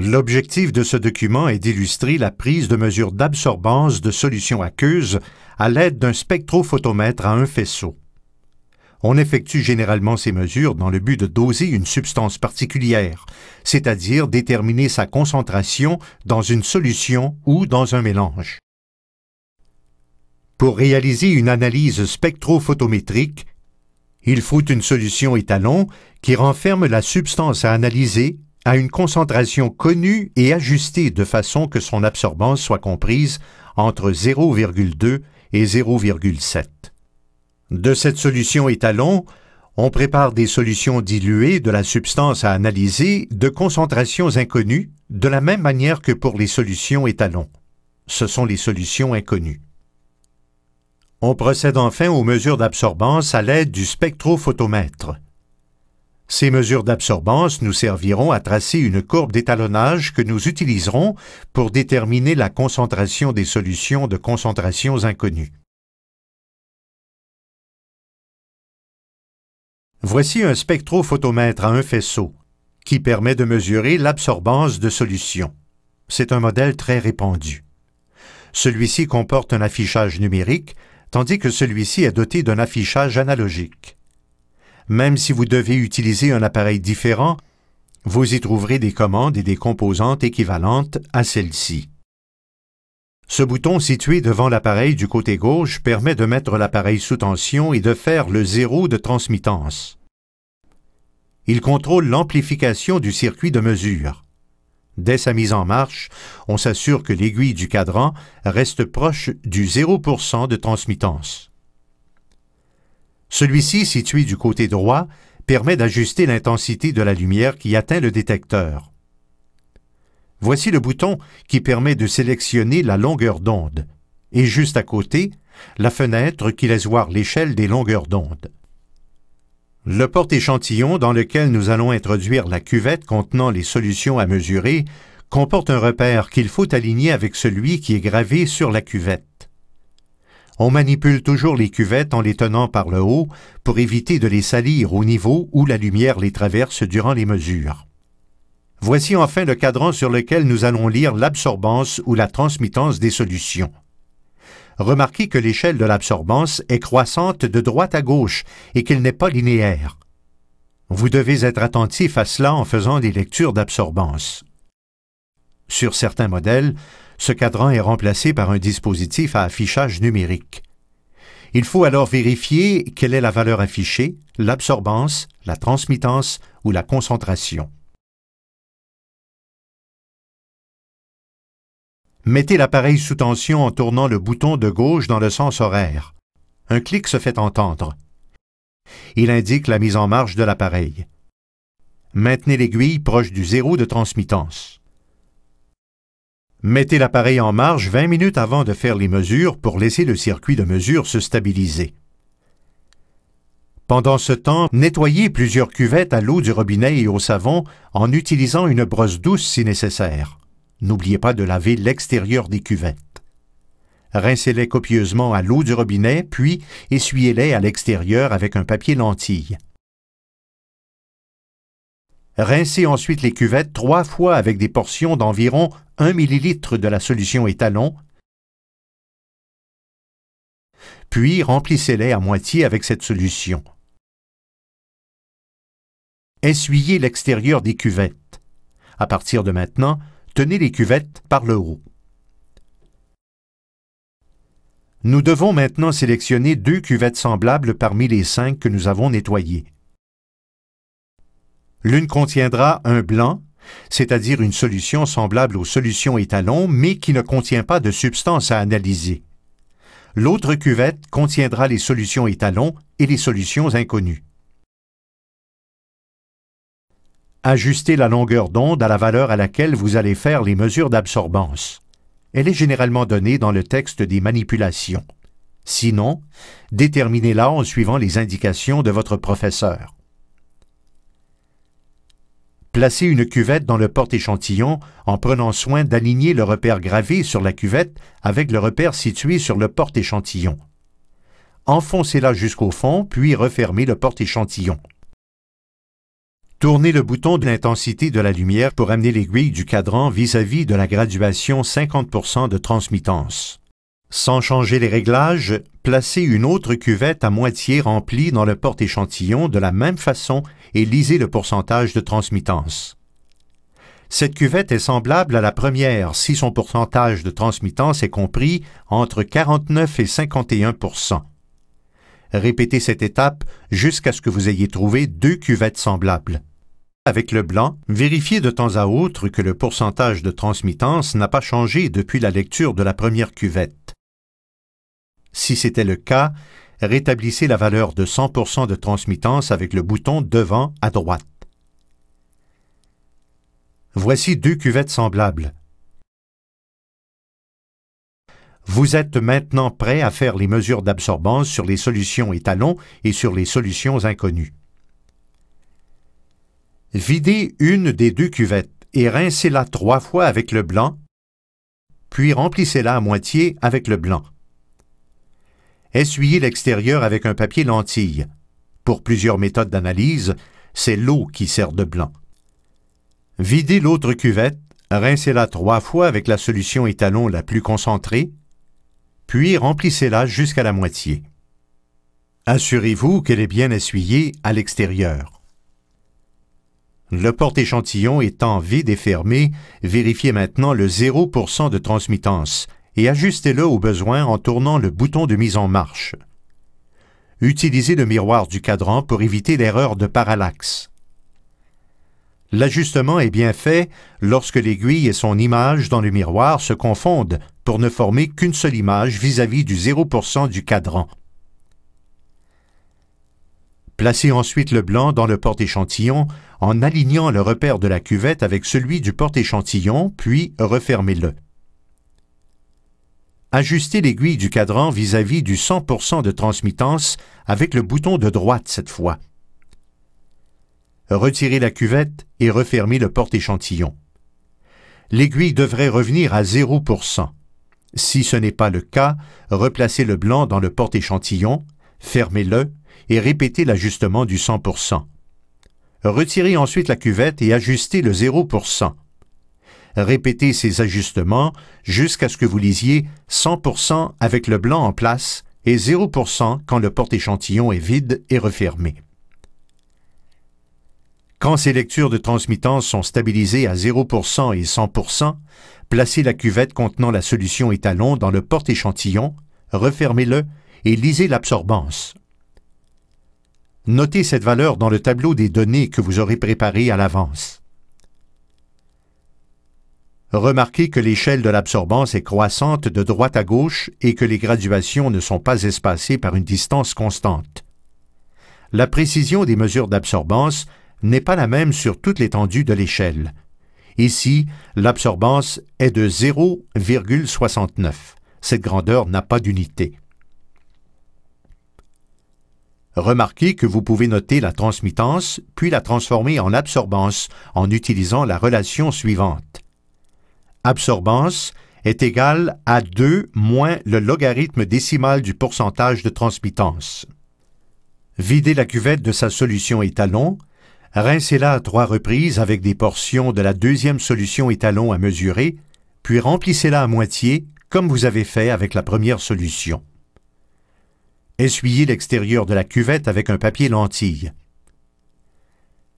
L'objectif de ce document est d'illustrer la prise de mesures d'absorbance de solutions aqueuses à l'aide d'un spectrophotomètre à un faisceau. On effectue généralement ces mesures dans le but de doser une substance particulière, c'est-à-dire déterminer sa concentration dans une solution ou dans un mélange. Pour réaliser une analyse spectrophotométrique, il faut une solution étalon qui renferme la substance à analyser à une concentration connue et ajustée de façon que son absorbance soit comprise entre 0,2 et 0,7. De cette solution étalon, on prépare des solutions diluées de la substance à analyser de concentrations inconnues, de la même manière que pour les solutions étalons. Ce sont les solutions inconnues. On procède enfin aux mesures d'absorbance à l'aide du spectrophotomètre. Ces mesures d'absorbance nous serviront à tracer une courbe d'étalonnage que nous utiliserons pour déterminer la concentration des solutions de concentrations inconnues. Voici un spectrophotomètre à un faisceau qui permet de mesurer l'absorbance de solutions. C'est un modèle très répandu. Celui-ci comporte un affichage numérique, tandis que celui-ci est doté d'un affichage analogique. Même si vous devez utiliser un appareil différent, vous y trouverez des commandes et des composantes équivalentes à celle-ci. Ce bouton situé devant l'appareil du côté gauche permet de mettre l'appareil sous tension et de faire le zéro de transmittance. Il contrôle l'amplification du circuit de mesure. Dès sa mise en marche, on s'assure que l'aiguille du cadran reste proche du 0% de transmittance. Celui-ci, situé du côté droit, permet d'ajuster l'intensité de la lumière qui atteint le détecteur. Voici le bouton qui permet de sélectionner la longueur d'onde, et juste à côté, la fenêtre qui laisse voir l'échelle des longueurs d'onde. Le porte-échantillon dans lequel nous allons introduire la cuvette contenant les solutions à mesurer comporte un repère qu'il faut aligner avec celui qui est gravé sur la cuvette. On manipule toujours les cuvettes en les tenant par le haut pour éviter de les salir au niveau où la lumière les traverse durant les mesures. Voici enfin le cadran sur lequel nous allons lire l'absorbance ou la transmittance des solutions. Remarquez que l'échelle de l'absorbance est croissante de droite à gauche et qu'elle n'est pas linéaire. Vous devez être attentif à cela en faisant des lectures d'absorbance. Sur certains modèles, ce cadran est remplacé par un dispositif à affichage numérique. Il faut alors vérifier quelle est la valeur affichée, l'absorbance, la transmittance ou la concentration. Mettez l'appareil sous tension en tournant le bouton de gauche dans le sens horaire. Un clic se fait entendre. Il indique la mise en marche de l'appareil. Maintenez l'aiguille proche du zéro de transmittance. Mettez l'appareil en marche 20 minutes avant de faire les mesures pour laisser le circuit de mesure se stabiliser. Pendant ce temps, nettoyez plusieurs cuvettes à l'eau du robinet et au savon en utilisant une brosse douce si nécessaire. N'oubliez pas de laver l'extérieur des cuvettes. Rincez-les copieusement à l'eau du robinet, puis essuyez-les à l'extérieur avec un papier lentille. Rincez ensuite les cuvettes trois fois avec des portions d'environ 1 ml de la solution étalon, puis remplissez-les à moitié avec cette solution. Essuyez l'extérieur des cuvettes. À partir de maintenant, tenez les cuvettes par le haut. Nous devons maintenant sélectionner deux cuvettes semblables parmi les cinq que nous avons nettoyées. L'une contiendra un blanc, c'est-à-dire une solution semblable aux solutions étalons, mais qui ne contient pas de substance à analyser. L'autre cuvette contiendra les solutions étalons et les solutions inconnues. Ajustez la longueur d'onde à la valeur à laquelle vous allez faire les mesures d'absorbance. Elle est généralement donnée dans le texte des manipulations. Sinon, déterminez-la en suivant les indications de votre professeur. Placez une cuvette dans le porte-échantillon en prenant soin d'aligner le repère gravé sur la cuvette avec le repère situé sur le porte-échantillon. Enfoncez-la jusqu'au fond, puis refermez le porte-échantillon. Tournez le bouton de l'intensité de la lumière pour amener l'aiguille du cadran vis-à-vis de la graduation 50% de transmittance. Sans changer les réglages, placez une autre cuvette à moitié remplie dans le porte-échantillon de la même façon et lisez le pourcentage de transmittance. Cette cuvette est semblable à la première si son pourcentage de transmittance est compris entre 49 et 51% Répétez cette étape jusqu'à ce que vous ayez trouvé deux cuvettes semblables. Avec le blanc, vérifiez de temps à autre que le pourcentage de transmittance n'a pas changé depuis la lecture de la première cuvette. Si c'était le cas, rétablissez la valeur de 100% de transmittance avec le bouton devant à droite. Voici deux cuvettes semblables. Vous êtes maintenant prêt à faire les mesures d'absorbance sur les solutions étalons et sur les solutions inconnues. Videz une des deux cuvettes et rincez-la trois fois avec le blanc, puis remplissez-la à moitié avec le blanc. Essuyez l'extérieur avec un papier lentille. Pour plusieurs méthodes d'analyse, c'est l'eau qui sert de blanc. Videz l'autre cuvette, rincez-la trois fois avec la solution étalon la plus concentrée, puis remplissez-la jusqu'à la moitié. Assurez-vous qu'elle est bien essuyée à l'extérieur. Le porte-échantillon étant vide et fermé, vérifiez maintenant le 0% de transmittance et ajustez-le au besoin en tournant le bouton de mise en marche. Utilisez le miroir du cadran pour éviter l'erreur de parallaxe. L'ajustement est bien fait lorsque l'aiguille et son image dans le miroir se confondent pour ne former qu'une seule image vis-à-vis du 0% du cadran. Placez ensuite le blanc dans le porte-échantillon en alignant le repère de la cuvette avec celui du porte-échantillon, puis refermez-le. Ajustez l'aiguille du cadran vis-à-vis du 100% de transmittance avec le bouton de droite cette fois retirez la cuvette et refermez le porte-échantillon. L'aiguille devrait revenir à 0%. Si ce n'est pas le cas, replacez le blanc dans le porte-échantillon, fermez-le et répétez l'ajustement du 100%. Retirez ensuite la cuvette et ajustez le 0%. Répétez ces ajustements jusqu'à ce que vous lisiez 100% avec le blanc en place et 0% quand le porte-échantillon est vide et refermé. Quand ces lectures de transmittance sont stabilisées à 0% et 100%, placez la cuvette contenant la solution étalon dans le porte-échantillon, refermez-le et lisez l'absorbance. Notez cette valeur dans le tableau des données que vous aurez préparé à l'avance. Remarquez que l'échelle de l'absorbance est croissante de droite à gauche et que les graduations ne sont pas espacées par une distance constante. La précision des mesures d'absorbance n'est pas la même sur toute l'étendue de l'échelle. Ici, l'absorbance est de 0,69. Cette grandeur n'a pas d'unité. Remarquez que vous pouvez noter la transmittance, puis la transformer en absorbance en utilisant la relation suivante. Absorbance est égale à 2 moins le logarithme décimal du pourcentage de transmittance. Videz la cuvette de sa solution étalon Rincez-la à trois reprises avec des portions de la deuxième solution étalon à mesurer, puis remplissez-la à moitié, comme vous avez fait avec la première solution. Essuyez l'extérieur de la cuvette avec un papier lentille.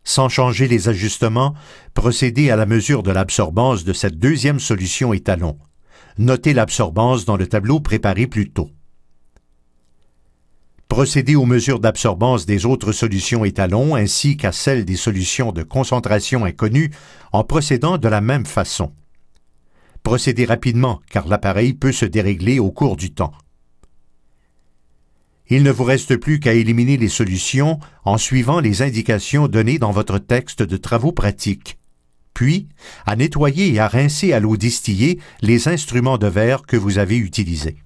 Sans changer les ajustements, procédez à la mesure de l'absorbance de cette deuxième solution étalon. Notez l'absorbance dans le tableau préparé plus tôt. Procédez aux mesures d'absorbance des autres solutions étalons ainsi qu'à celles des solutions de concentration inconnues en procédant de la même façon. Procédez rapidement car l'appareil peut se dérégler au cours du temps. Il ne vous reste plus qu'à éliminer les solutions en suivant les indications données dans votre texte de travaux pratiques, puis à nettoyer et à rincer à l'eau distillée les instruments de verre que vous avez utilisés.